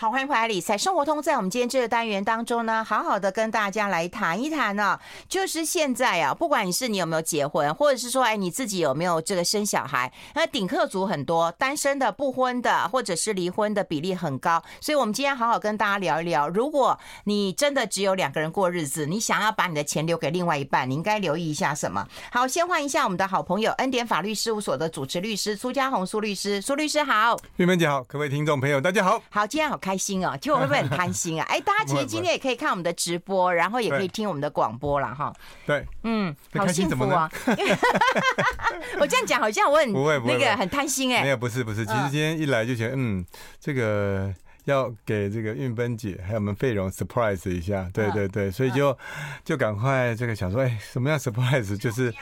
好，欢迎回来，理财生活通。在我们今天这个单元当中呢，好好的跟大家来谈一谈呢、啊，就是现在啊，不管你是你有没有结婚，或者是说，哎，你自己有没有这个生小孩，那顶客族很多，单身的、不婚的，或者是离婚的比例很高。所以，我们今天好好跟大家聊一聊，如果你真的只有两个人过日子，你想要把你的钱留给另外一半，你应该留意一下什么？好，先欢迎一下我们的好朋友恩典法律事务所的主持律师苏家红苏律师，苏律师好，玉芬姐好，各位听众朋友大家好，好，今天好。开心哦，就会不会很贪心啊？哎，大家其实今天也可以看我们的直播，然后也可以听我们的广播了哈。对，嗯，好幸福啊！我这样讲好像我很不会那个很贪心哎，没有，不是不是，其实今天一来就觉得嗯，这个要给这个运芬姐还有我们费荣 surprise 一下，对对对，所以就就赶快这个想说，哎，什么样 surprise 就是。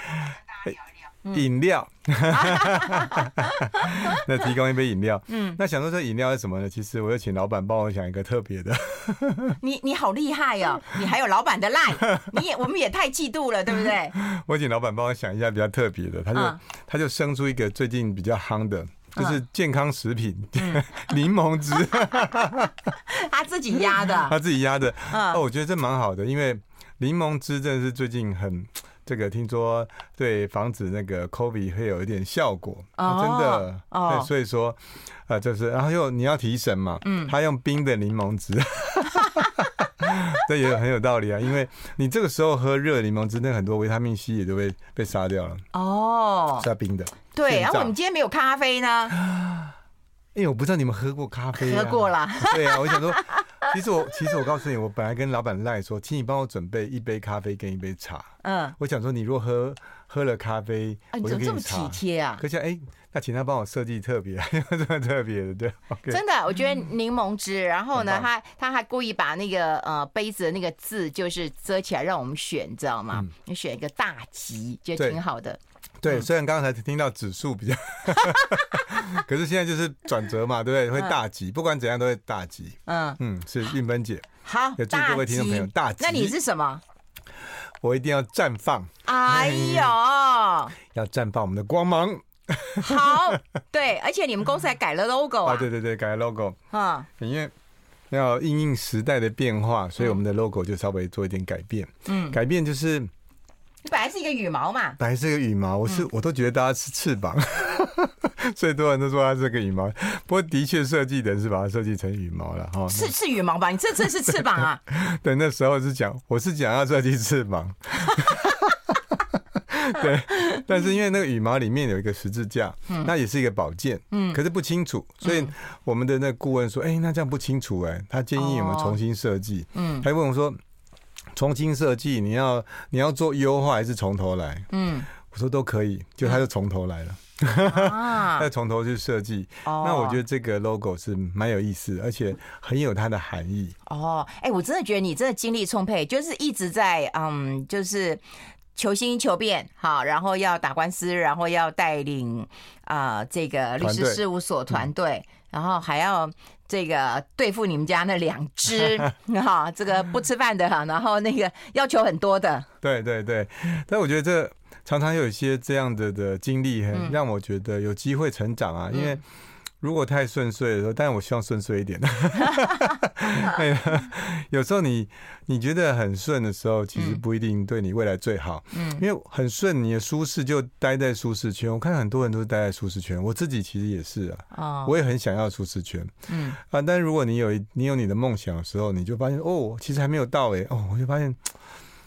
饮料，那提供一杯饮料。嗯，那想说这饮料是什么呢？其实我又请老板帮我想一个特别的。你你好厉害哦！你还有老板的 line，你也我们也太嫉妒了，对不对？我请老板帮我想一下比较特别的，他就、嗯、他就生出一个最近比较夯的，就是健康食品柠、嗯、檬汁。他自己压的，他自己压的。哦，我觉得这蛮好的，因为柠檬汁真的是最近很。这个听说对防止那个 COVID 会有一点效果，啊、真的，哦、对，所以说，啊、呃，就是，然后又你要提神嘛，嗯，他用冰的柠檬汁，这也很有道理啊，因为你这个时候喝热柠檬汁，那很多维他命 C 也都被被杀掉了，哦，是要冰的，对，然后我们今天没有咖啡呢，因为我不知道你们喝过咖啡、啊，喝过了，对啊，我想说。其实我其实我告诉你，我本来跟老板赖说，请你帮我准备一杯咖啡跟一杯茶。嗯，我想说，你如果喝喝了咖啡，啊、我就给你怎么这么体贴啊？可是哎，那请他帮我设计特别，这么特别的，对。Okay、真的，我觉得柠檬汁，然后呢，他他还故意把那个呃杯子的那个字就是遮起来，让我们选，你知道吗？你、嗯、选一个大吉，觉得挺好的。对，虽然刚才听到指数比较 可是现在就是转折嘛，对不对？会大吉，不管怎样都会大吉。嗯嗯，是运芬姐。好，也祝各位听众朋友大吉。那你是什么？我一定要绽放。哎呦，要绽放我们的光芒。好，对，而且你们公司还改了 logo 啊？对对对，改了 logo。啊，因为要应应时代的变化，所以我们的 logo 就稍微做一点改变。嗯，改变就是。本来是一个羽毛嘛，本来是一个羽毛，我是、嗯、我都觉得大家是翅膀，所以多人都说它是个羽毛。不过的确设计的人是把它设计成羽毛了哈，是是羽毛吧？你这这是翅膀啊？对，那时候是讲我是讲要设计翅膀，对，但是因为那个羽毛里面有一个十字架，嗯、那也是一个宝剑，嗯，可是不清楚，所以我们的那个顾问说，哎、欸，那这样不清楚哎、欸，他建议我们重新设计，嗯，他问我说。重新设计，你要你要做优化还是从头来？嗯，我说都可以，就他就从头来了，再从、啊、头去设计。哦、那我觉得这个 logo 是蛮有意思，而且很有它的含义。哦，哎、欸，我真的觉得你真的精力充沛，就是一直在嗯，就是求新求变，好，然后要打官司，然后要带领啊、呃、这个律师事务所团队，嗯、然后还要。这个对付你们家那两只 哈，这个不吃饭的哈，然后那个要求很多的。对对对，但我觉得这常常有一些这样的的经历，很让我觉得有机会成长啊，因为。如果太顺遂的时候，但是我希望顺遂一点。有时候你你觉得很顺的时候，其实不一定对你未来最好。嗯，因为很顺，你的舒适就待在舒适圈。我看很多人都是待在舒适圈，我自己其实也是啊。哦，我也很想要舒适圈。嗯啊，但是如果你有你有你的梦想的时候，你就发现哦，其实还没有到哎哦，我就发现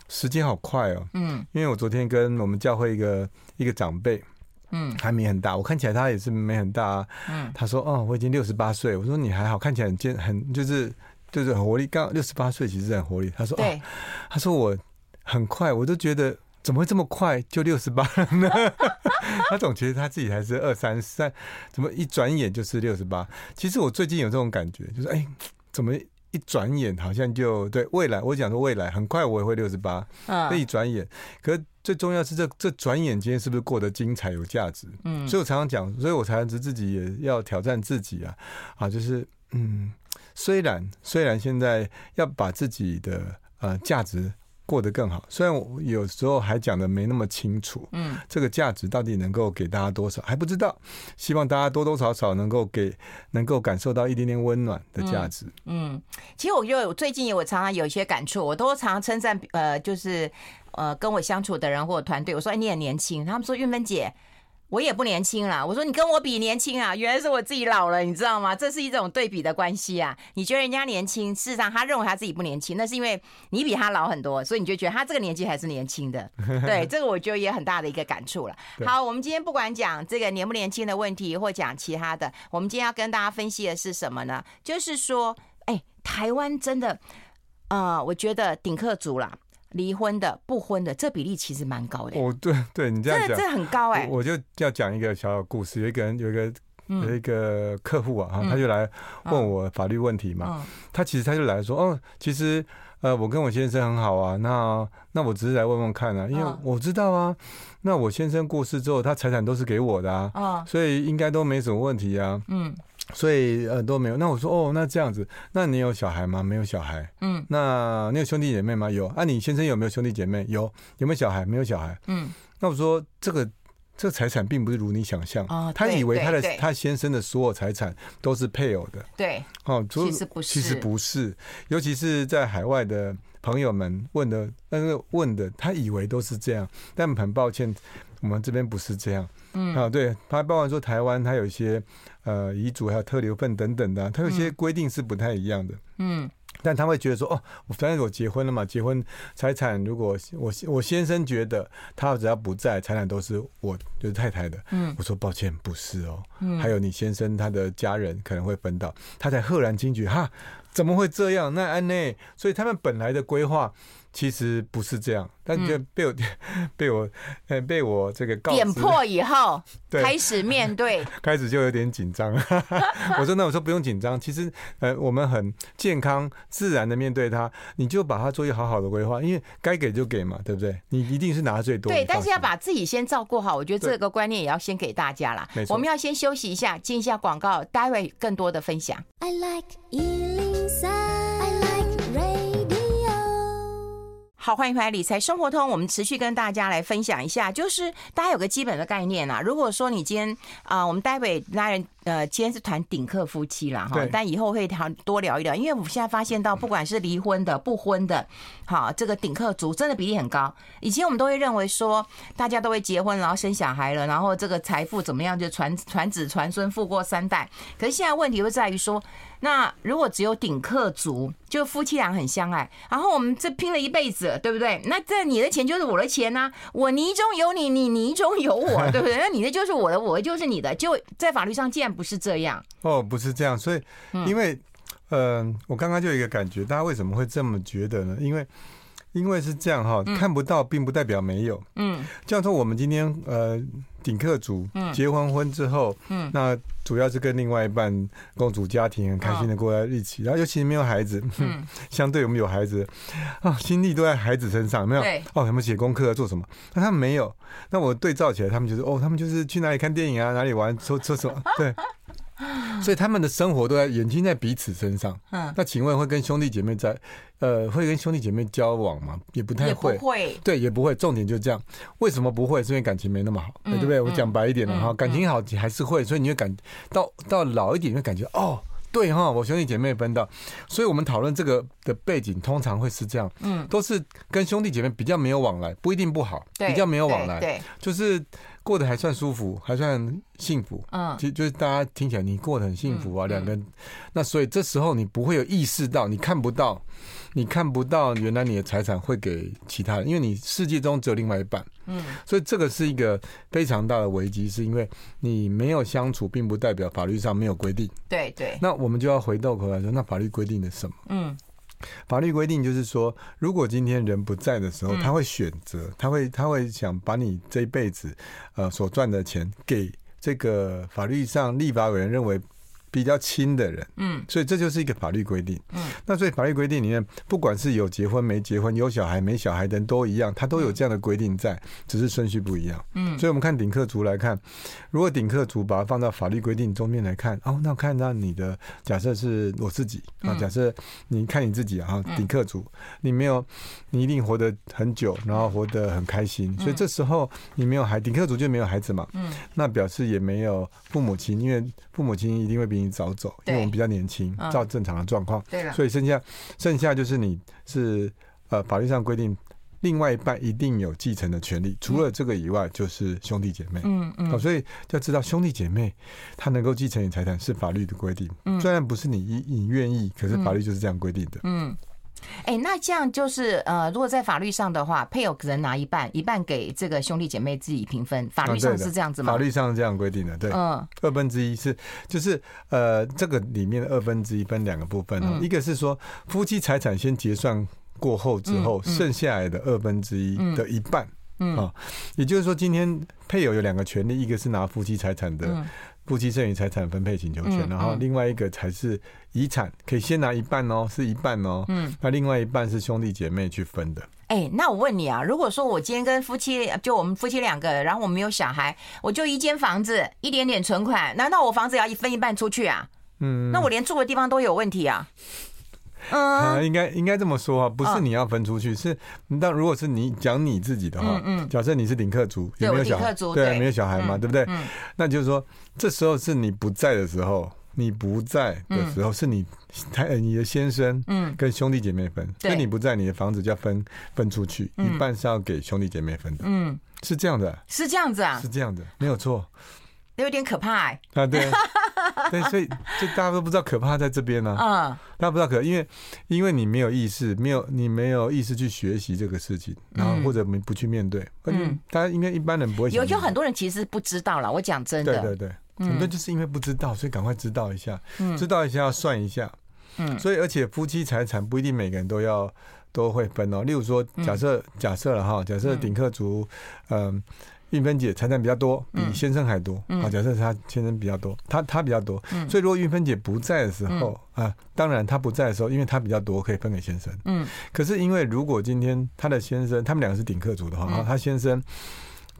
时间好快哦。嗯，因为我昨天跟我们教会一个一个长辈。嗯，还没很大，我看起来他也是没很大啊。嗯，他说：“哦，我已经六十八岁。”我说：“你还好，看起来很健，很就是就是很活力。刚六十八岁其实很活力。”他说：“对。哦，他说我很快，我都觉得怎么会这么快就六十八了呢？他总觉得他自己还是二三三，怎么一转眼就是六十八？其实我最近有这种感觉，就是哎，怎么一转眼好像就对未来？我讲说未来很快我也会六十八，嗯，一转眼，可。”最重要是这这转眼间是不是过得精彩有价值？嗯，所以我常常讲，所以我才自己也要挑战自己啊啊，就是嗯，虽然虽然现在要把自己的呃价值过得更好。虽然我有时候还讲的没那么清楚，嗯，这个价值到底能够给大家多少还不知道。希望大家多多少少能够给，能够感受到一点点温暖的价值。嗯，嗯，其实我觉得我最近我常常有一些感触，我都常常称赞呃，就是呃跟我相处的人或者团队，我说哎你很年轻，他们说玉芬姐。我也不年轻了，我说你跟我比年轻啊，原来是我自己老了，你知道吗？这是一种对比的关系啊。你觉得人家年轻，事实上他认为他自己不年轻，那是因为你比他老很多，所以你就觉得他这个年纪还是年轻的。对，这个我觉得也很大的一个感触了。好，我们今天不管讲这个年不年轻的问题，或讲其他的，我们今天要跟大家分析的是什么呢？就是说，哎，台湾真的，呃，我觉得顶客族啦。离婚的、不婚的，这比例其实蛮高的。哦，对对，你这样讲，这很高哎。我就要讲一个小小故事，有一个人，有一个有一个客户啊，他就来问我法律问题嘛。他其实他就来说，哦，其实呃，我跟我先生很好啊，那那我只是来问问看啊，因为我知道啊，那我先生过世之后，他财产都是给我的啊，所以应该都没什么问题啊。嗯。所以呃都没有，那我说哦，那这样子，那你有小孩吗？没有小孩。嗯，那你有兄弟姐妹吗？有。啊，你先生有没有兄弟姐妹？有。有没有小孩？没有小孩。嗯，那我说这个这个财产并不是如你想象。哦，他以为他的他先生的所有财产都是配偶的。对。哦，其实不是。其实不是，尤其是在海外的朋友们问的，那个问的，他以为都是这样，但很抱歉，我们这边不是这样。嗯。啊，对，他包括说台湾，他有一些。呃，遗嘱还有特留份等等的，他有些规定是不太一样的。嗯，但他会觉得说，哦，反正我结婚了嘛，结婚财产如果我我先生觉得他只要不在，财产都是我就是太太的。嗯，我说抱歉，不是哦。嗯，还有你先生他的家人可能会分到，他才赫然惊觉，哈，怎么会这样？那安内，所以他们本来的规划。其实不是这样，但就被我、嗯、被我 呃被我这个告点破以后，对开始面对，开始就有点紧张。我说那我说不用紧张，其实呃我们很健康自然的面对它，你就把它做一个好好的规划，因为该给就给嘛，对不对？你一定是拿最多。对，但是要把自己先照顾好，我觉得这个观念也要先给大家啦。没错，我们要先休息一下，进一下广告，待会更多的分享。I like 好，欢迎回来《理财生活通》。我们持续跟大家来分享一下，就是大家有个基本的概念啊。如果说你今天啊、呃，我们待会拉人。呃，今天是谈顶客夫妻啦，哈，但以后会谈多聊一聊，因为我们现在发现到，不管是离婚的、不婚的，好，这个顶客族真的比例很高。以前我们都会认为说，大家都会结婚，然后生小孩了，然后这个财富怎么样就传传子传孙，富过三代。可是现在问题会在于说，那如果只有顶客族，就夫妻俩很相爱，然后我们这拼了一辈子，对不对？那这你的钱就是我的钱呐、啊，我泥中有你，你泥中有我，对不对？那你的就是我的，我的就是你的，就在法律上见。不是这样哦，不是这样，所以因为，嗯、呃，我刚刚就有一个感觉，大家为什么会这么觉得呢？因为，因为是这样哈，看不到并不代表没有，嗯，这样说我们今天呃顶客族结完婚之后，嗯，那主要是跟另外一半共组家庭，很开心的过在一起，然后尤其是没有孩子，嗯，相对我们有孩子啊，心力都在孩子身上，没有，哦，他们写功课做什么？那他们没有，那我对照起来，他们就是哦，他们就是去哪里看电影啊，哪里玩，说说什么，对。所以他们的生活都在眼睛在彼此身上。嗯，那请问会跟兄弟姐妹在，呃，会跟兄弟姐妹交往吗？也不太会。会。对，也不会。重点就这样。为什么不会？是因为感情没那么好，对不对？我讲白一点了哈，感情好还是会，所以你会感到到老一点，会感觉哦，对哈，我兄弟姐妹分到。所以我们讨论这个的背景，通常会是这样。嗯，都是跟兄弟姐妹比较没有往来，不一定不好，比较没有往来，对，就是。过得还算舒服，还算幸福。嗯，其实就是大家听起来你过得很幸福啊，两个人。那所以这时候你不会有意识到，你看不到，你看不到原来你的财产会给其他人，因为你世界中只有另外一半。嗯，所以这个是一个非常大的危机，是因为你没有相处，并不代表法律上没有规定。对对。那我们就要回到头来说，那法律规定的什么？嗯。法律规定就是说，如果今天人不在的时候，他会选择，他会他会想把你这一辈子呃所赚的钱给这个法律上立法委员认为比较亲的人，嗯，所以这就是一个法律规定。嗯，那所以法律规定里面，不管是有结婚没结婚、有小孩没小孩的人都一样，他都有这样的规定在，只是顺序不一样。嗯，所以我们看顶客族来看，如果顶客族把它放到法律规定中面来看，哦，那看到你的假设是我自己啊，假设你看你自己啊，顶客族，你没有，你一定活得很久，然后活得很开心，所以这时候你没有孩，顶客族就没有孩子嘛。嗯，那表示也没有父母亲，因为父母亲一定会比你早走，因为我们比较年轻，照正常的状况。对了，所以剩下剩下就是你是呃法律上规定，另外一半一定有继承的权利，除了这个以外就是兄弟姐妹。嗯嗯，所以要知道兄弟姐妹他能够继承你财产是法律的规定，虽然不是你你愿意，可是法律就是这样规定的。嗯。哎，那这样就是呃，如果在法律上的话，配偶只能拿一半，一半给这个兄弟姐妹自己平分。法律上是这样子吗？法律上是这样规定的，对。嗯，二分之一是就是呃，这个里面的二分之一分两个部分哦，一个是说夫妻财产先结算过后之后，剩下来的二分之一的一半，啊，也就是说今天配偶有两个权利，一个是拿夫妻财产的。夫妻剩余财产分配请求权，然后另外一个才是遗产，可以先拿一半哦，是一半哦。嗯，那另外一半是兄弟姐妹去分的。哎，那我问你啊，如果说我今天跟夫妻，就我们夫妻两个，然后我们没有小孩，我就一间房子，一点点存款，难道我房子要一分一半出去啊？嗯，那我连住的地方都有问题啊。嗯，应该应该这么说啊，不是你要分出去，是但如果是你讲你自己的话，嗯，假设你是领客族，有没有小孩？对，没有小孩嘛，对不对？那就是说，这时候是你不在的时候，你不在的时候，是你他你的先生，嗯，跟兄弟姐妹分，所以你不在，你的房子就要分分出去，一半是要给兄弟姐妹分的，嗯，是这样的，是这样子啊，是这样的，没有错。有点可怕哎！啊，对，对，所以就大家都不知道可怕在这边呢。嗯，大家不知道可，因为因为你没有意识，没有你没有意识去学习这个事情，然后或者没不去面对。嗯，大家应该一般人不会。有有很多人其实不知道了，我讲真的。对对对，很多就是因为不知道，所以赶快知道一下，知道一下要算一下。嗯，所以而且夫妻财产不一定每个人都要都会分哦。例如说，假设假设了哈，假设顶客族，嗯。韵芬姐财产比较多，比先生还多。啊、嗯，假设他先生比较多，他他比较多，嗯、所以如果运芬姐不在的时候，嗯、啊，当然他不在的时候，因为他比较多，可以分给先生。嗯，可是因为如果今天他的先生，他们两个是顶客族的话，嗯、他先生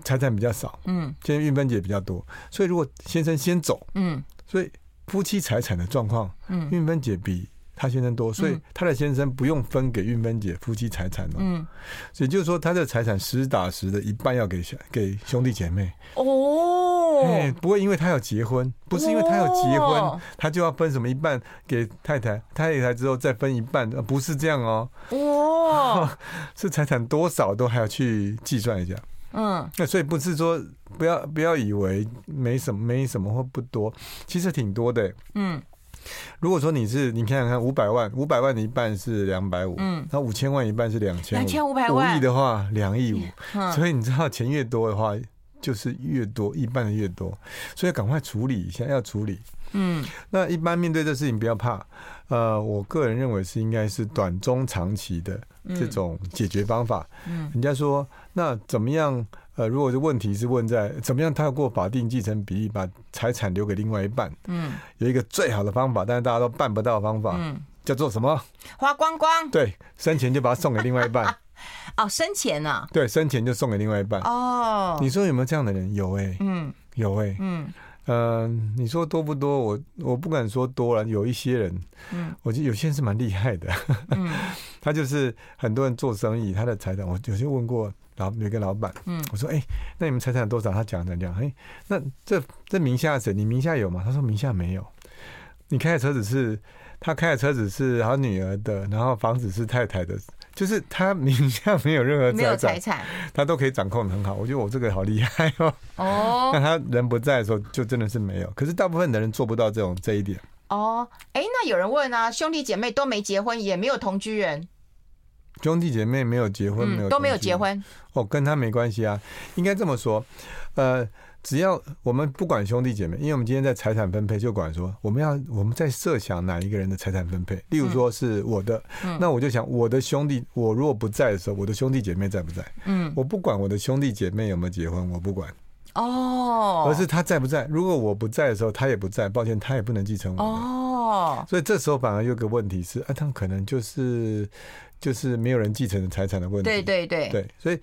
财产比较少，嗯，现在运芬姐比较多，所以如果先生先走，嗯，所以夫妻财产的状况，嗯，运芬姐比。他先生多，所以他的先生不用分给运芬姐夫妻财产了。嗯，所以就是说，他的财产实打实的一半要给给兄弟姐妹。哦，哎，不会因为他要结婚，不是因为他要结婚，他就要分什么一半给太太，太太之后再分一半，不是这样哦。哇，是财产多少都还要去计算一下。嗯，那所以不是说不要不要以为没什么没什么或不多，其实挺多的。嗯。如果说你是，你看看看五百万，五百万的一半是两百五，嗯，那五千万一半是两千五，两千五百万，五亿的话两亿五，嗯、所以你知道钱越多的话，就是越多，一半的越多，所以赶快处理一下，要处理。嗯，那一般面对这事情不要怕，呃，我个人认为是应该是短中长期的这种解决方法。嗯，人家说那怎么样？呃，如果是问题是问在怎么样，他要过法定继承比例，把财产留给另外一半。嗯，有一个最好的方法，但是大家都办不到的方法，嗯，叫做什么？花光光。对，生前就把它送给另外一半。哦，生前啊？对，生前就送给另外一半。哦，你说有没有这样的人？有哎、欸，嗯，有哎、欸，嗯。嗯、呃，你说多不多？我我不敢说多了，有一些人，嗯，我觉得有些人是蛮厉害的，嗯，他就是很多人做生意，他的财产，我有些问过老有一个老板，嗯，我说，哎、欸，那你们财产多少？他讲讲讲，哎、欸，那这这名下谁？你名下有吗？他说名下没有。你开的车子是，他开的车子是他女儿的，然后房子是太太的。就是他名下没有任何财产，他都可以掌控得很好。我觉得我这个好厉害哦。哦，那他人不在的时候，就真的是没有。可是大部分的人做不到这种这一点。哦，哎，那有人问啊，兄弟姐妹都没结婚，也没有同居人。兄弟姐妹没有结婚，没有都没有结婚。哦，跟他没关系啊，应该这么说，呃。只要我们不管兄弟姐妹，因为我们今天在财产分配就管说，我们要我们在设想哪一个人的财产分配。例如说是我的，嗯、那我就想我的兄弟，我如果不在的时候，我的兄弟姐妹在不在？嗯，我不管我的兄弟姐妹有没有结婚，我不管。哦，而是他在不在？如果我不在的时候，他也不在，抱歉，他也不能继承我。哦。哦，所以这时候反而有个问题是，啊，他们可能就是就是没有人继承的财产的问题。对对对对，所以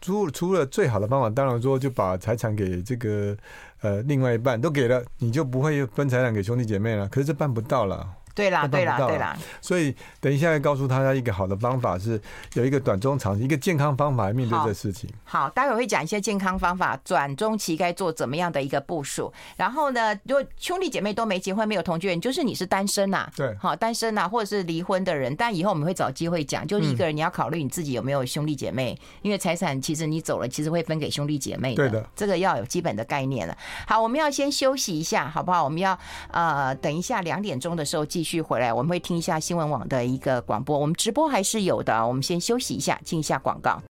除除了最好的方法，当然说就把财产给这个呃另外一半都给了，你就不会分财产给兄弟姐妹了。可是这办不到了。对啦，对啦，对啦。所以等一下要告诉大家一个好的方法，是有一个短中长期一个健康方法来面对这事情。好，好，待会会讲一些健康方法，短中期该做怎么样的一个部署。然后呢，如果兄弟姐妹都没结婚、没有同居人，就是你是单身呐、啊，对，好，单身呐、啊，或者是离婚的人。但以后我们会找机会讲，就是一个人你要考虑你自己有没有兄弟姐妹，嗯、因为财产其实你走了，其实会分给兄弟姐妹的。对的，这个要有基本的概念了。好，我们要先休息一下，好不好？我们要呃，等一下两点钟的时候继继续回来，我们会。听一下新闻网的一个广播，我们直播还是有的。我们先休息一下，进一下广告。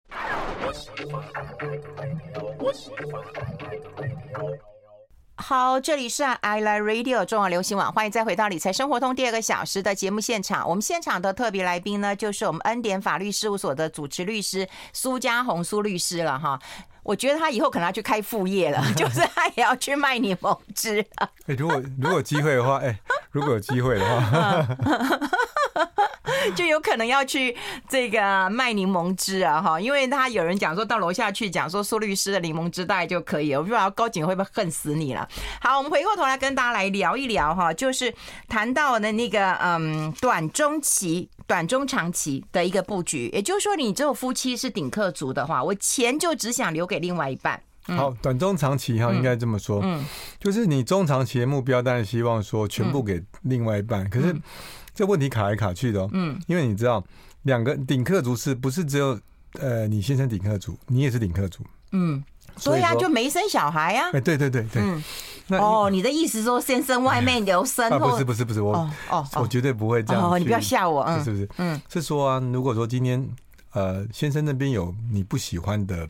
好，这里是 I Like Radio 中广流行网，欢迎再回到理财生活通第二个小时的节目现场。我们现场的特别来宾呢，就是我们恩典法律事务所的主持律师苏嘉红苏律师了哈。我觉得他以后可能要去开副业了，就是他也要去卖柠檬汁。哎、欸，如果如果有机会的话，哎、欸，如果有机会的话，就有可能要去这个卖柠檬汁啊，哈，因为他有人讲说到楼下去讲说苏律师的柠檬汁大概就可以了，我不知道高警会不会恨死你了。好，我们回过头来跟大家来聊一聊哈，就是谈到的那个嗯短中期。短中长期的一个布局，也就是说，你只有夫妻是顶客族的话，我钱就只想留给另外一半。嗯、好，短中长期哈，应该这么说，嗯，就是你中长期的目标，当然希望说全部给另外一半。可是这问题卡来卡去的，哦嗯，因为你知道，两个顶客族是不是只有呃你先生顶客族，你也是顶客族，嗯。所以啊，就没生小孩呀？哎，对对对对。嗯，哦，你的意思说先生外面留生？啊，不是不是不是，我哦，我绝对不会这样。哦，你不要吓我，是不是？嗯，是说啊，如果说今天呃先生那边有你不喜欢的。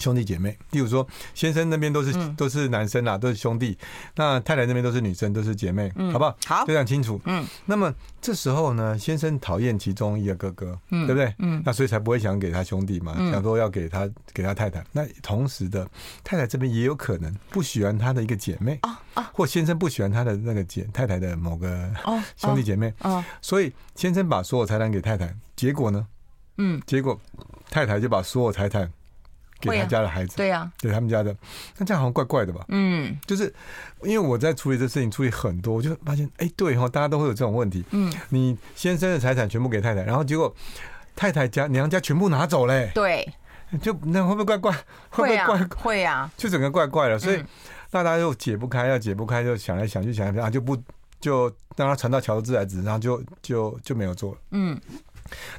兄弟姐妹，例如说，先生那边都是都是男生啦，都是兄弟；那太太那边都是女生，都是姐妹，好不好？好，非常清楚。嗯，那么这时候呢，先生讨厌其中一个哥哥，嗯。对不对？嗯，那所以才不会想给他兄弟嘛，想说要给他给他太太。那同时的，太太这边也有可能不喜欢他的一个姐妹啊啊，或先生不喜欢他的那个姐太太的某个 兄弟姐妹。啊，所以先生把所有财产给太太，结果呢，嗯，结果太太就把所有财产。给他家的孩子，对呀，对他们家的，那这样好像怪怪的吧？嗯，就是因为我在处理这事情，处理很多，我就发现，哎，对哈，大家都会有这种问题。嗯，你先生的财产全部给太太，然后结果太太家娘家全部拿走嘞。对，就那会不会怪怪？会不会怪？会啊，就整个怪怪的，所以大家又解不开，要解不开，就想来想去，想来想就不就让他传到桥头自来直，然后就就就没有做了。嗯。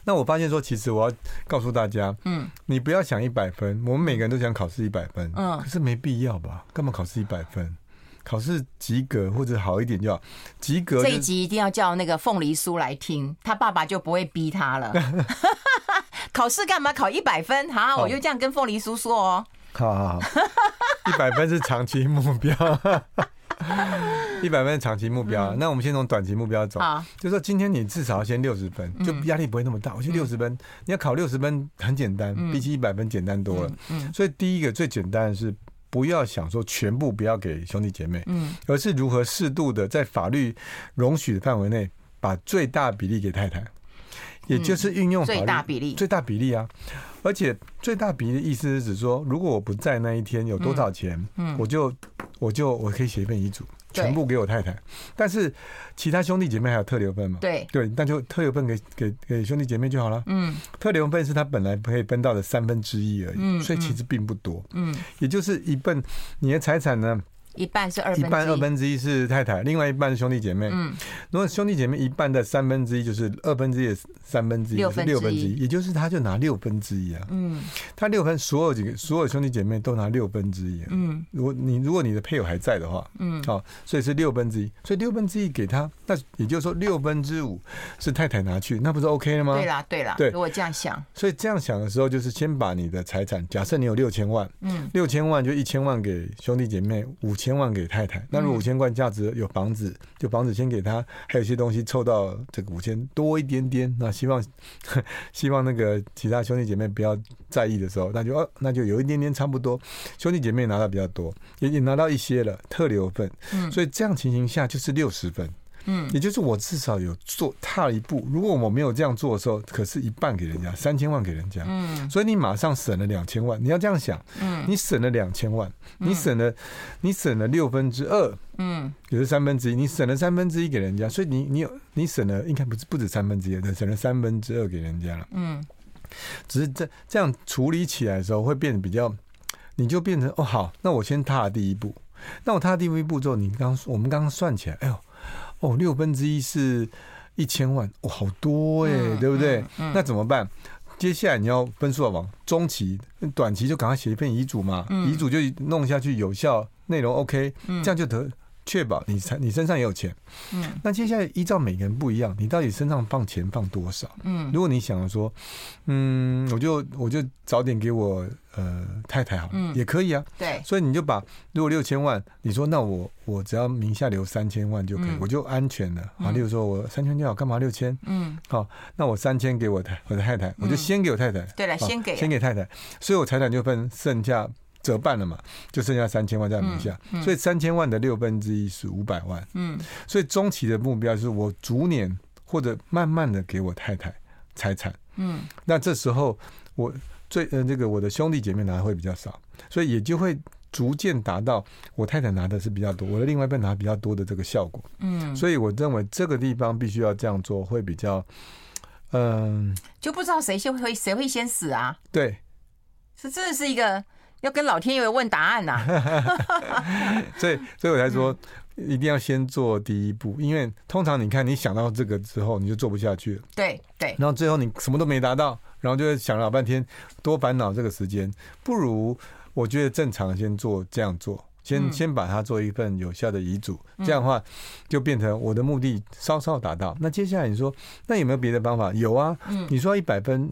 那我发现说，其实我要告诉大家，嗯，你不要想一百分，我们每个人都想考试一百分，嗯，可是没必要吧？干嘛考试一百分？考试及格或者好一点就好，及格。这一集一定要叫那个凤梨酥来听，他爸爸就不会逼他了。考试干嘛考一百分？好，我就这样跟凤梨酥说哦。好好好，一百分是长期目标。一百分长期目标，那我们先从短期目标走。就是说今天你至少要先六十分，就压力不会那么大。我觉得六十分，你要考六十分很简单，比起一百分简单多了。所以第一个最简单的是不要想说全部不要给兄弟姐妹，嗯而是如何适度的在法律容许的范围内，把最大比例给太太，也就是运用最大比例，最大比例啊。而且最大比例的意思是指说，如果我不在那一天有多少钱，我就。我就我可以写一份遗嘱，全部给我太太，但是其他兄弟姐妹还有特留份嘛？对对，那就特留份给给给兄弟姐妹就好了。嗯，特留份是他本来可以分到的三分之一而已，所以其实并不多。嗯，也就是一份你的财产呢。一半是二分之一，一半二分之一是太太，另外一半是兄弟姐妹。嗯，如果兄弟姐妹一半的三分之一就是二分之一的三分之一，是六分之一，也就是他就拿六分之一啊。嗯，他六分，所有几个所有兄弟姐妹都拿六分之一。嗯，如果你如果你的配偶还在的话，嗯，好，所以是六分之一，所以六分之一给他，那也就是说六分之五是太太拿去，那不是 OK 了吗？对啦，对啦，对，如果这样想，所以这样想的时候，就是先把你的财产，假设你有六千万，嗯，六千万就一千万给兄弟姐妹，五。千万给太太，那如果五千块价值有房子，就房子先给他，还有一些东西凑到这个五千多一点点。那希望 希望那个其他兄弟姐妹不要在意的时候，那就哦，那就有一点点差不多，兄弟姐妹拿到比较多，也也拿到一些了特留份。所以这样情形下就是六十分。嗯，也就是我至少有做踏一步。如果我没有这样做的时候，可是一半给人家，三千万给人家，嗯，所以你马上省了两千万。你要这样想，嗯，你省了两千万，你省了，你省了六分之二，嗯，也是三分之一，你省了三分之一给人家，所以你你有你省了应该不是不止三分之一，省了三分之二给人家了，嗯，只是这这样处理起来的时候会变得比较，你就变成哦好，那我先踏第一步。那我踏第一步之后，你刚我们刚刚算起来，哎呦，哦，六分之一是一千万，哦，好多哎，对不对？那怎么办？接下来你要分数要往中期、短期就赶快写一份遗嘱嘛，遗嘱就弄下去，有效，内容 OK，这样就得。确保你才你身上也有钱，嗯，那接下来依照每个人不一样，你到底身上放钱放多少？嗯，如果你想要说，嗯，我就我就早点给我呃太太好，嗯，也可以啊，对，所以你就把如果六千万，你说那我我只要名下留三千万就可以，我就安全了。啊。例如说我三千就好，干嘛六千？嗯，好，那我三千给我太我的太太，我就先给我太太，对了，先给先给太太，所以我财产就分剩下。折半了嘛，就剩下三千万在名下，嗯嗯、所以三千万的六分之一是五百万。嗯，所以中期的目标是我逐年或者慢慢的给我太太财产。嗯，那这时候我最呃这个我的兄弟姐妹拿的会比较少，所以也就会逐渐达到我太太拿的是比较多，我的另外一半拿比较多的这个效果。嗯，所以我认为这个地方必须要这样做会比较，嗯、呃，就不知道谁先会谁会先死啊？对，是真的是一个。要跟老天爷问答案呐、啊，所以所以我才说一定要先做第一步，因为通常你看你想到这个之后，你就做不下去了。对对，然后最后你什么都没达到，然后就会想了老半天，多烦恼这个时间，不如我觉得正常先做这样做，先先把它做一份有效的遗嘱，这样的话就变成我的目的稍稍达到。那接下来你说，那有没有别的方法？有啊，你说一百分，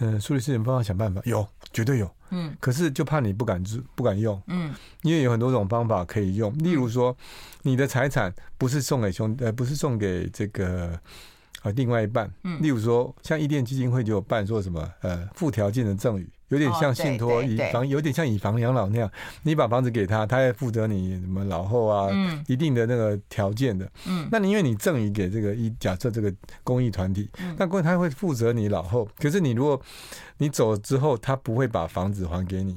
嗯，苏律师有办法想办法，有，绝对有。嗯，可是就怕你不敢不敢用，嗯，因为有很多种方法可以用，例如说，你的财产不是送给兄呃，不是送给这个。啊，另外一半，嗯，例如说，像伊甸基金会就有办说什么，呃，附条件的赠与，有点像信托以房，有点像以房养老那样，你把房子给他，他也负责你什么老后啊，嗯，一定的那个条件的，嗯，那你因为你赠予给这个一假设这个公益团体，那公益他会负责你老后，可是你如果你走了之后，他不会把房子还给你。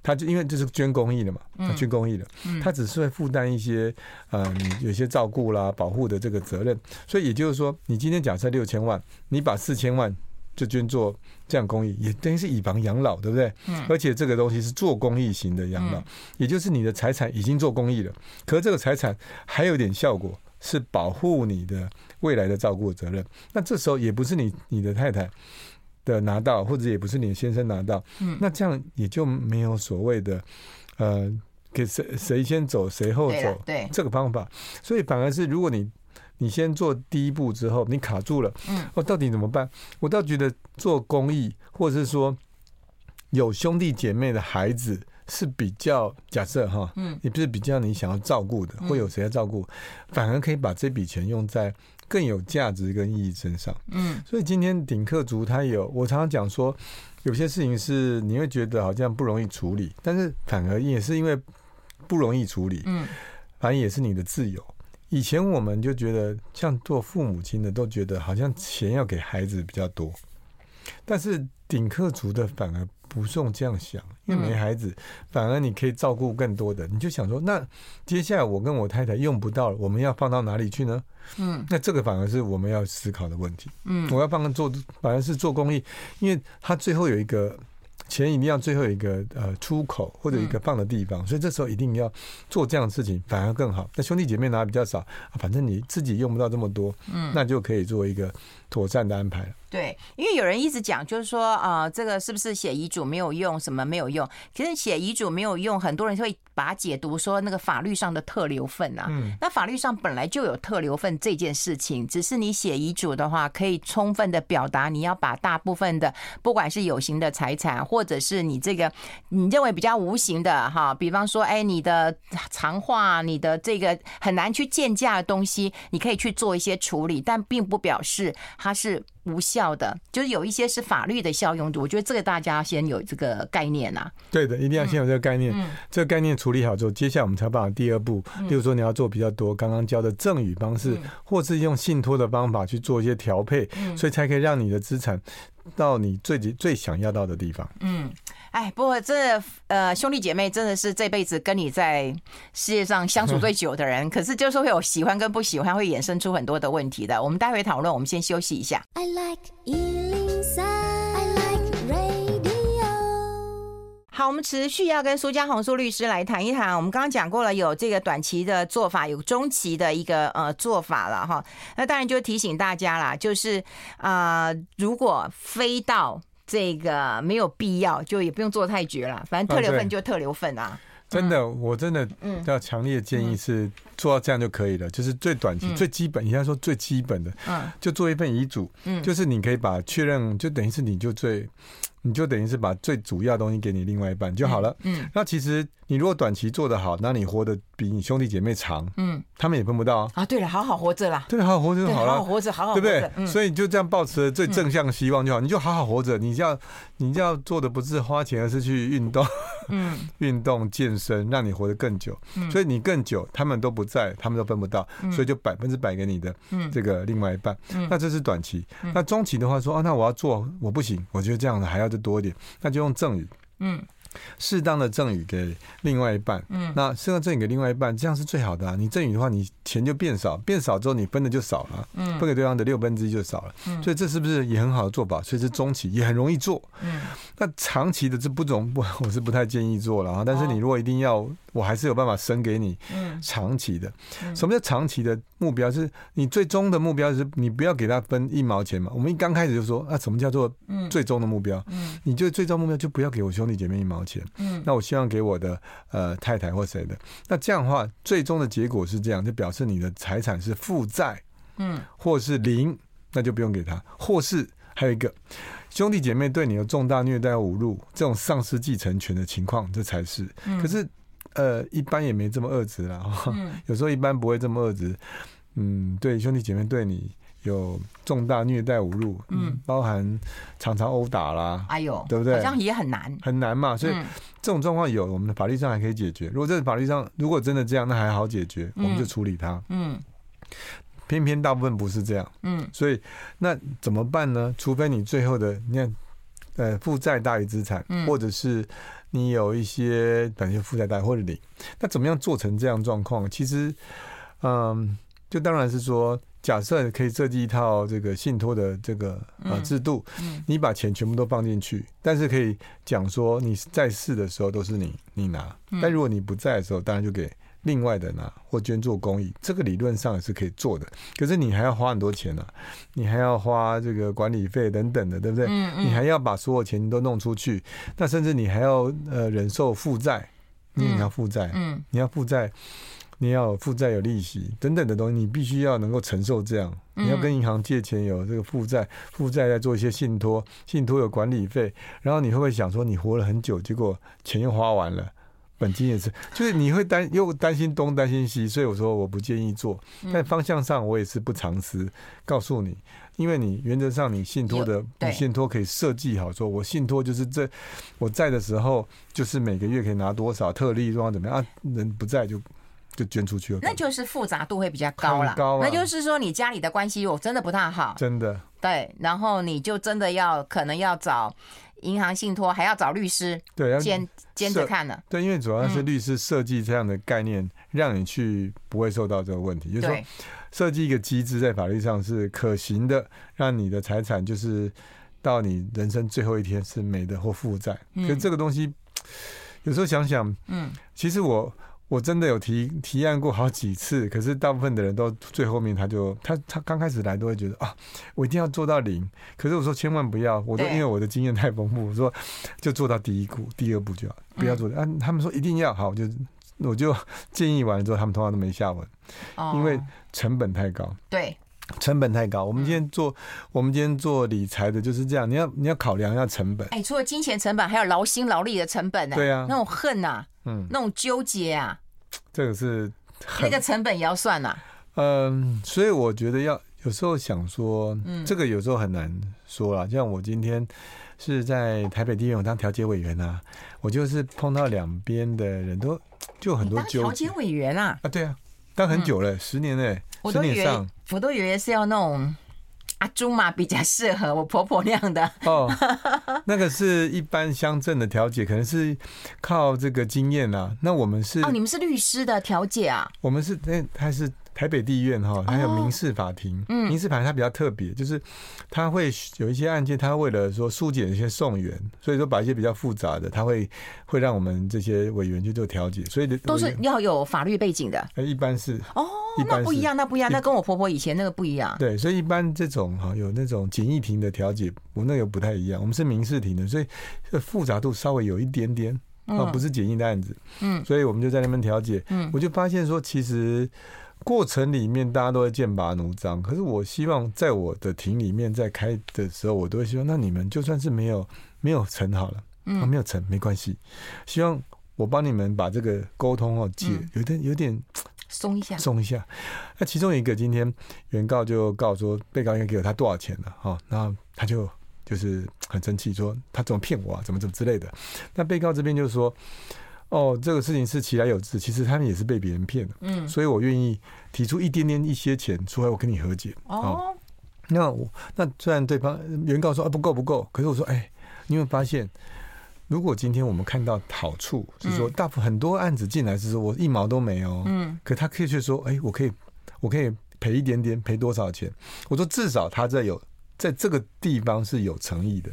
他就因为这是捐公益的嘛，他捐公益的，他只是会负担一些嗯，有些照顾啦、保护的这个责任。所以也就是说，你今天假设六千万，你把四千万就捐做这样公益，也等于是以房养老，对不对？嗯而且这个东西是做公益型的养老，也就是你的财产已经做公益了，可是这个财产还有点效果，是保护你的未来的照顾责任。那这时候也不是你你的太太。的拿到，或者也不是你先生拿到，嗯，那这样也就没有所谓的，呃，给谁谁先走谁后走，对这个方法，所以反而是如果你你先做第一步之后，你卡住了，嗯，我到底怎么办？我倒觉得做公益，或者是说有兄弟姐妹的孩子是比较假设哈，嗯，也不是比较你想要照顾的，会有谁要照顾，反而可以把这笔钱用在。更有价值跟意义身上，嗯，所以今天顶客族他有，我常常讲说，有些事情是你会觉得好像不容易处理，但是反而也是因为不容易处理，嗯，反而也是你的自由。以前我们就觉得，像做父母亲的都觉得好像钱要给孩子比较多，但是顶客族的反而。不用这样想，因为没孩子，反而你可以照顾更多的。你就想说，那接下来我跟我太太用不到了，我们要放到哪里去呢？嗯，那这个反而是我们要思考的问题。嗯，我要放做，反而是做公益，因为他最后有一个。钱一定要最后一个呃出口或者一个放的地方，所以这时候一定要做这样的事情，反而更好。那兄弟姐妹拿的比较少，反正你自己用不到这么多，嗯，那就可以做一个妥善的安排了。对，因为有人一直讲，就是说啊、呃，这个是不是写遗嘱没有用？什么没有用？其实写遗嘱没有用，很多人会把它解读说那个法律上的特留份啊。嗯，那法律上本来就有特留份这件事情，只是你写遗嘱的话，可以充分的表达你要把大部分的，不管是有形的财产或或者是你这个你认为比较无形的哈，比方说，哎，你的长话，你的这个很难去见价的东西，你可以去做一些处理，但并不表示它是无效的，就是有一些是法律的效用。我觉得这个大家先有这个概念啊。对的，一定要先有这个概念。嗯，这个概念处理好之后，接下来我们才把第二步。例如说，你要做比较多刚刚教的赠与方式，或是用信托的方法去做一些调配，所以才可以让你的资产到你最最想要到的地方。嗯。哎，不过这呃兄弟姐妹真的是这辈子跟你在世界上相处最久的人，可是就是会有喜欢跟不喜欢，会衍生出很多的问题的。我们待会讨论，我们先休息一下。I like 103, I like radio。好，我们持续要跟苏家红苏律师来谈一谈。我们刚刚讲过了，有这个短期的做法，有中期的一个呃做法了哈。那当然就提醒大家啦，就是啊、呃，如果飞到。这个没有必要，就也不用做太绝了。反正特留份就特留份啊。真的，我真的要强烈建议是做到这样就可以了，就是最短期、最基本，应该说最基本的，嗯就做一份遗嘱，嗯就是你可以把确认，就等于是你就最。你就等于是把最主要的东西给你另外一半就好了。嗯，那其实你如果短期做得好，那你活得比你兄弟姐妹长，嗯，他们也碰不到啊。对了，好好活着啦。对，好好活着就好了。好好活着，好好对不对？所以你就这样抱持最正向希望就好。你就好好活着，你要你要做的不是花钱，而是去运动，嗯，运动健身，让你活得更久。所以你更久，他们都不在，他们都分不到，所以就百分之百给你的这个另外一半。那这是短期。那中期的话说啊，那我要做，我不行，我觉得这样的还要再多一点。那就用赠与，嗯，适当的赠与给另外一半，嗯，那适当赠与给另外一半，这样是最好的啊。你赠与的话，你钱就变少，变少之后你分的就少了，嗯，分给对方的六分之一就少了，嗯，所以这是不是也很好的做法？所以是中期也很容易做，嗯，那长期的这不种不，我是不太建议做了啊。但是你如果一定要。我还是有办法生给你，长期的。什么叫长期的目标？是你最终的目标是你不要给他分一毛钱嘛？我们一刚开始就说啊，什么叫做最终的目标？你就最终目标就不要给我兄弟姐妹一毛钱。那我希望给我的呃太太或谁的。那这样的话，最终的结果是这样，就表示你的财产是负债，嗯，或是零，那就不用给他。或是还有一个兄弟姐妹对你有重大虐待侮辱，这种丧失继承权的情况，这才是。可是。呃，一般也没这么恶质啦。有时候一般不会这么恶质。嗯，对，兄弟姐妹对你有重大虐待侮辱，嗯，包含常常殴打啦，哎呦，对不对？好像也很难，很难嘛。所以这种状况有，我们的法律上还可以解决。如果这法律上如果真的这样，那还好解决，我们就处理它。嗯，偏偏大部分不是这样。嗯，所以那怎么办呢？除非你最后的，你看，呃，负债大于资产，或者是。你有一些短期负债贷或者你，那怎么样做成这样状况？其实，嗯，就当然是说，假设可以设计一套这个信托的这个呃制度，你把钱全部都放进去，但是可以讲说你在世的时候都是你你拿，但如果你不在的时候，当然就给。另外的呢或捐做公益，这个理论上也是可以做的。可是你还要花很多钱呢、啊，你还要花这个管理费等等的，对不对？嗯嗯。你还要把所有钱都弄出去，那甚至你还要呃忍受负债，你也要负债，嗯，你要负债，你要负债有利息等等的东西，你必须要能够承受这样。你要跟银行借钱有这个负债，负债再做一些信托，信托有管理费，然后你会不会想说你活了很久，结果钱又花完了？本金也是，就是你会担又担心东担心西，所以我说我不建议做。但方向上我也是不藏私，告诉你，因为你原则上你信托的，你信托可以设计好，说我信托就是这我在的时候，就是每个月可以拿多少特例，状况怎么样啊？人不在就就捐出去了，那就是复杂度会比较高了。高，那就是说你家里的关系我真的不太好，真的对，然后你就真的要可能要找。银行信托还要找律师，对，要监监着看了。对，因为主要是律师设计这样的概念，让你去不会受到这个问题。就是说，设计一个机制在法律上是可行的，让你的财产就是到你人生最后一天是没的或负债。可是这个东西有时候想想，嗯，其实我。我真的有提提案过好几次，可是大部分的人都最后面他就他他刚开始来都会觉得啊，我一定要做到零。可是我说千万不要，我说因为我的经验太丰富，我说就做到第一步、第二步就好，不要做。啊，他们说一定要好，我就我就建议完了之后，他们通常都没下文，因为成本太高。对，成本太高。我们今天做我们今天做理财的就是这样，你要你要考量一下成本。哎，除了金钱成本，还有劳心劳力的成本呢。对啊，那种恨呐。嗯，那种纠结啊，这个是那个成本也要算呐。嗯，所以我觉得要有有时候想说，嗯，这个有时候很难说啦。像我今天是在台北地院，我当调解委员啊，我就是碰到两边的人都就很多纠。调解委员啊？啊，对啊，当很久了，嗯、十年了，十年上，我都以为是要那种。阿朱嘛比较适合我婆婆那样的哦，那个是一般乡镇的调解，可能是靠这个经验啊。那我们是哦，你们是律师的调解啊？我们是那还是？台北地院哈，还有民事法庭。嗯，民事法庭它比较特别，就是它会有一些案件，它为了说疏解一些讼源，所以说把一些比较复杂的，它会会让我们这些委员去做调解。所以都是要有法律背景的。一般是哦，那不一样，那不一样，那跟我婆婆以前那个不一样。对，所以一般这种哈有那种简易庭的调解，我那个不太一样。我们是民事庭的，所以复杂度稍微有一点点啊，不是简易的案子。嗯，所以我们就在那边调解。嗯，我就发现说，其实。过程里面大家都会剑拔弩张，可是我希望在我的庭里面在开的时候，我都会希望，那你们就算是没有没有成好了，嗯，没有成没关系，希望我帮你们把这个沟通哦解有点有点松一下松一下。那其中一个今天原告就告说被告应该给了他多少钱了哈，然后他就就是很生气说他怎么骗我啊，怎么怎么之类的。那被告这边就是说。哦，这个事情是其来有自，其实他们也是被别人骗的，嗯，所以我愿意提出一点点一些钱出来，我跟你和解。哦，那我那虽然对方原告说啊不够不够，可是我说哎，你有没有发现，如果今天我们看到好处是说，大部很多案子进来是说我一毛都没有，嗯，可他可以去说，哎，我可以我可以赔一点点，赔多少钱？我说至少他在有在这个地方是有诚意的，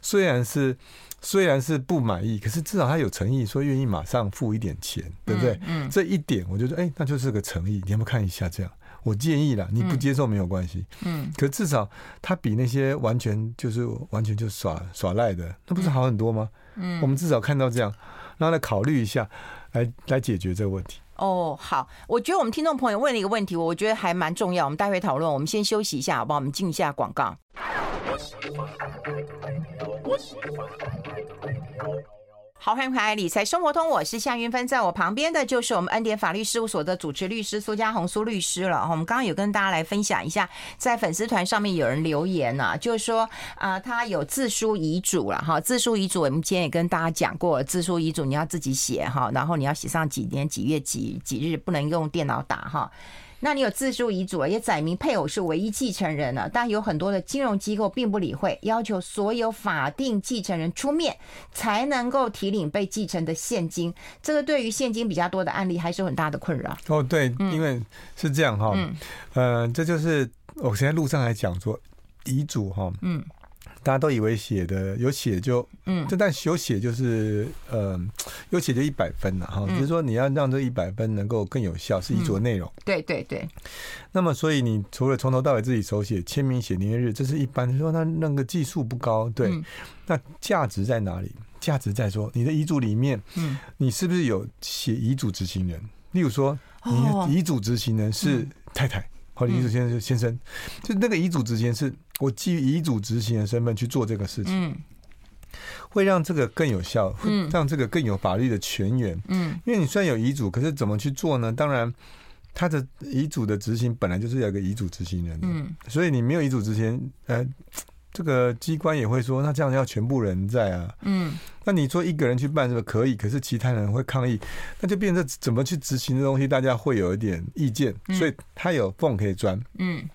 虽然是。虽然是不满意，可是至少他有诚意，说愿意马上付一点钱，对不对？嗯，嗯，这一点我觉得，哎，那就是个诚意。你要不要看一下？这样，我建议了，你不接受没有关系。嗯，可至少他比那些完全就是完全就耍耍赖的，那不是好很多吗？嗯，我们至少看到这样，然后来考虑一下，来来解决这个问题。哦，好，我觉得我们听众朋友问了一个问题，我觉得还蛮重要，我们待会讨论。我们先休息一下，好不好？我们进一下广告。好，欢迎回来，理财生活通，我是夏云芬，在我旁边的就是我们恩典法律事务所的主持律师苏家红苏律师了。我们刚刚有跟大家来分享一下，在粉丝团上面有人留言呢、啊，就是说啊、他有自书遗嘱了哈，自书遗嘱我们今天也跟大家讲过，自书遗嘱你要自己写哈，然后你要写上几年几月几几日，不能用电脑打哈。那你有自书遗嘱，也载明配偶是唯一继承人了，但有很多的金融机构并不理会，要求所有法定继承人出面才能够提领被继承的现金。这个对于现金比较多的案例还是有很大的困扰。哦，对，因为是这样哈，嗯，呃，这就是我现在路上还讲说遗嘱哈，嗯。大家都以为写的有写就嗯，这但有写就是呃，有写就一百分了哈。就是说你要让这一百分能够更有效，是遗嘱的内容。对对对。那么，所以你除了从头到尾自己手写、签名、写年月日，这是一般说他那个技术不高。对。那价值在哪里？价值在说你的遗嘱里面，嗯，你是不是有写遗嘱执行人？例如说，你的遗嘱执行人是太太，或者遗嘱先生先生，就那个遗嘱执行是。我基于遗嘱执行的身份去做这个事情，会让这个更有效，会让这个更有法律的全源。嗯，因为你虽然有遗嘱，可是怎么去做呢？当然，他的遗嘱的执行本来就是有个遗嘱执行人。嗯，所以你没有遗嘱执行，呃，这个机关也会说，那这样要全部人在啊。嗯，那你说一个人去办这个可以，可是其他人会抗议，那就变成怎么去执行的东西，大家会有一点意见。所以他有缝可以钻。嗯。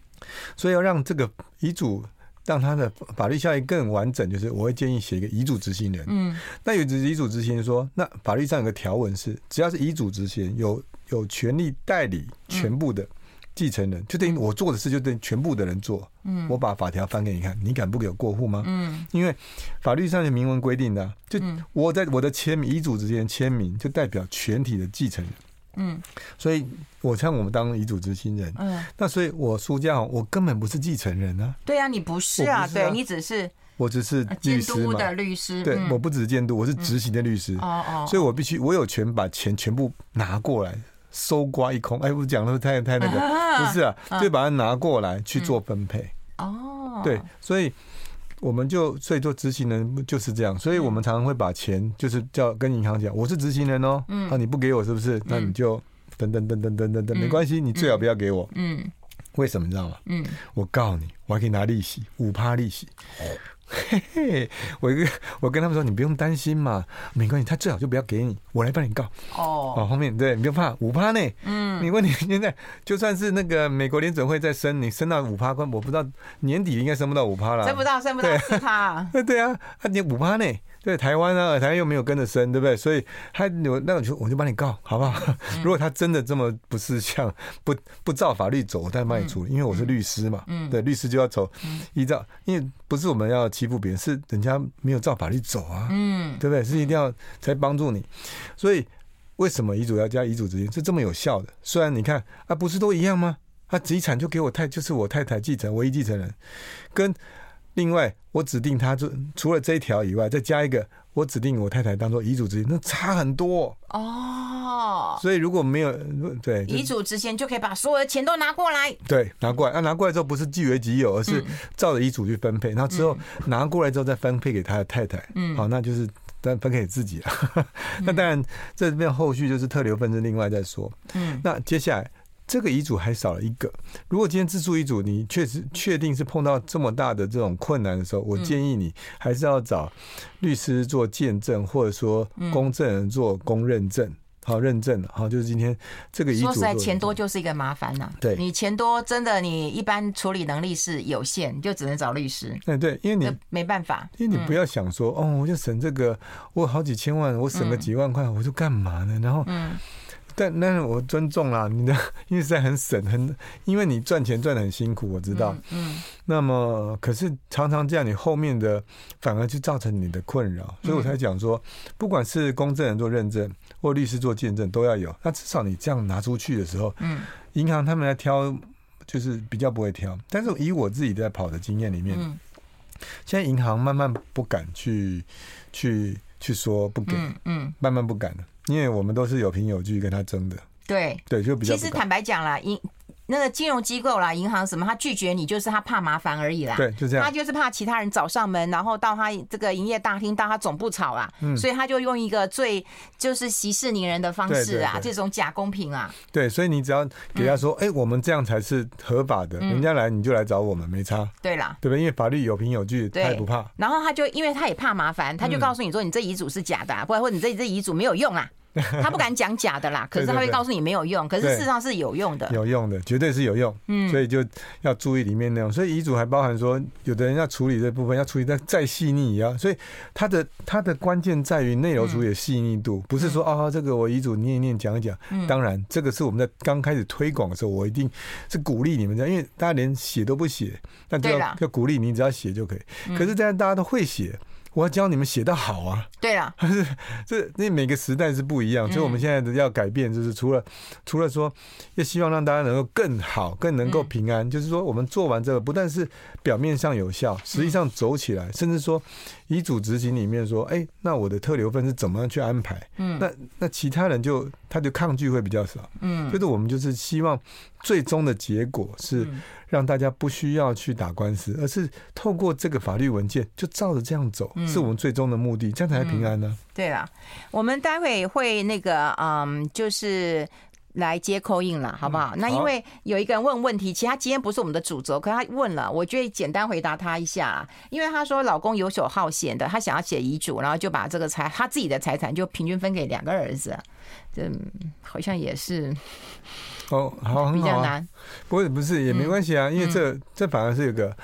所以要让这个遗嘱让他的法律效益更完整，就是我会建议写一个遗嘱执行人。嗯，那有遗嘱执行人说，那法律上有个条文是，只要是遗嘱执行有有权利代理全部的继承人，就等于我做的事就等于全部的人做。嗯，我把法条翻给你看，你敢不给我过户吗？嗯，因为法律上是明文规定的，就我在我的签名遗嘱之间签名，就代表全体的继承人。嗯，所以我像我们当遗嘱执行人，嗯，那所以我苏家宏，我根本不是继承人啊。对啊，你不是啊，对你只是，我只是监督的律师。对，我不只是监督，我是执行的律师。哦哦，所以我必须，我有权把钱全部拿过来，搜刮一空。哎，我讲的太太那个，不是啊，就把它拿过来去做分配。哦，对，所以我们就所以做执行人就是这样，所以我们常常会把钱就是叫跟银行讲，我是执行人哦，嗯，啊你不给我是不是？那你就等等等等等等等，没关系，你最好不要给我，嗯，为什么你知道吗？嗯，我告诉你，我还可以拿利息，五趴利息。嘿嘿，我一个我跟他们说，你不用担心嘛，没关系，他最好就不要给你，我来帮你告。哦，哦，后面对，你不用怕五趴呢。嗯，你问你现在就算是那个美国联准会再升，你升到五趴关，我不知道年底应该升不到五趴了。升不到，升不到四趴。对 对啊，啊你五趴呢？对台湾啊，台湾又没有跟着升，对不对？所以他有那我就我就帮你告，好不好？如果他真的这么不识相，不不照法律走，我再帮你处理，因为我是律师嘛。嗯，对，律师就要走依照，因为不是我们要欺负别人，是人家没有照法律走啊。嗯，对不对？是一定要才帮助你。所以为什么遗嘱要加遗嘱执行是这么有效的？虽然你看啊，不是都一样吗？他遗产就给我太，就是我太太继承，唯一继承人，跟。另外，我指定他，就除了这一条以外，再加一个，我指定我太太当做遗嘱执行，那差很多哦。所以如果没有对遗嘱执行，就可以把所有的钱都拿过来。对，拿过来，那、啊、拿过来之后不是据为己有，而是照着遗嘱去分配。然后之后拿过来之后再分配给他的太太。嗯，好，那就是再分给自己了。那当然，这边后续就是特留分是另外再说。嗯，那接下来。这个遗嘱还少了一个。如果今天自书遗嘱，你确实确定是碰到这么大的这种困难的时候，我建议你还是要找律师做见证，或者说公证人做公认证，好认证。好，就是今天这个遗嘱。说实在，钱多就是一个麻烦呐。对，你钱多，真的你一般处理能力是有限，就只能找律师。对对，因为你没办法，因为你不要想说哦，我就省这个，我好几千万，我省个几万块，我就干嘛呢？然后。但那我尊重啦，你的因为实在很省，很因为你赚钱赚的很辛苦，我知道。嗯。那么，可是常常这样，你后面的反而就造成你的困扰，所以我才讲说，不管是公证人做认证或律师做见证都要有。那至少你这样拿出去的时候，嗯，银行他们来挑就是比较不会挑。但是以我自己在跑的经验里面，嗯，现在银行慢慢不敢去去去说不给，嗯，慢慢不敢了。因为我们都是有凭有据跟他争的，对对，就比较。其实坦白讲啦，因。那个金融机构啦，银行什么，他拒绝你，就是他怕麻烦而已啦。对，就这样。他就是怕其他人找上门，然后到他这个营业大厅，到他总部吵啦。嗯。所以他就用一个最就是息事宁人的方式啊，这种假公平啊。对，所以你只要给他说，哎，我们这样才是合法的，人家来你就来找我们，没差。对啦，对不对？因为法律有凭有据，他也不怕。然后他就因为他也怕麻烦，他就告诉你说，你这遗嘱是假的，不然或者你这这遗嘱没有用啊。他不敢讲假的啦，可是他会告诉你没有用，可是事实上是有用的，有用的，绝对是有用。嗯，所以就要注意里面内容。所以遗嘱还包含说，有的人要处理这部分，要处理的 再细腻也要。所以它的它的关键在于内容处理的细腻度，不是说啊这个我遗嘱念一念讲一讲。当然，这个是我们在刚开始推广的时候，我一定是鼓励你们这样，因为大家连写都不写，那就要要鼓励你，只要写就可以。可是这样大家都会写。我要教你们写的好啊！对了，是 这那每个时代是不一样，所以我们现在的要改变，就是除了除了说，也希望让大家能够更好、更能够平安，就是说我们做完这个，不但是表面上有效，实际上走起来，甚至说遗嘱执行里面说，哎，那我的特留分是怎么样去安排？嗯，那那其他人就他就抗拒会比较少。嗯，就是我们就是希望最终的结果是。让大家不需要去打官司，而是透过这个法律文件就照着这样走，是我们最终的目的，这样才平安呢。对了，我们待会会那个嗯，就是来接 call in 了，好不好？那因为有一个人问问题，其实他今天不是我们的主轴，可是他问了，我觉得简单回答他一下。因为他说老公游手好闲的，他想要写遗嘱，然后就把这个财他自己的财产就平均分给两个儿子，这好像也是。哦，好，很好啊。不过不是也没关系啊，因为这这反而是有个，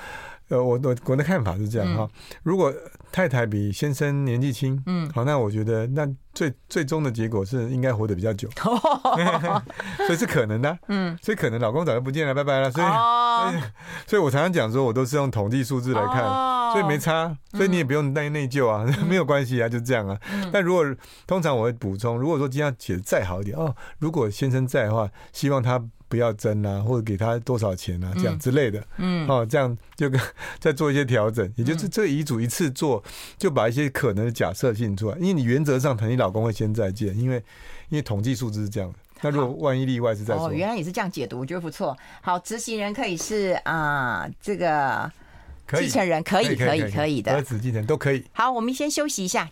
呃，我我我的看法是这样哈。如果太太比先生年纪轻，嗯，好，那我觉得那最最终的结果是应该活得比较久，所以是可能的，嗯，所以可能老公早就不见了，拜拜了。所以，所以我常常讲说，我都是用统计数字来看，所以没差，所以你也不用内内疚啊，没有关系啊，就这样啊。但如果通常我会补充，如果说今天写的再好一点哦，如果先生在的话，希望他。不要争啊，或者给他多少钱啊，这样之类的，嗯，哦，这样就跟 再做一些调整，也就是这遗嘱一次做，就把一些可能的假设性出来，因为你原则上，可能你老公会先再见，因为因为统计数字是这样的。那如果万一例外是再说，哦，原来也是这样解读，我觉得不错。好，执行人可以是啊，呃，这个继承人可以，可以，可以，可以的，儿子继承都可以。好，我们先休息一下。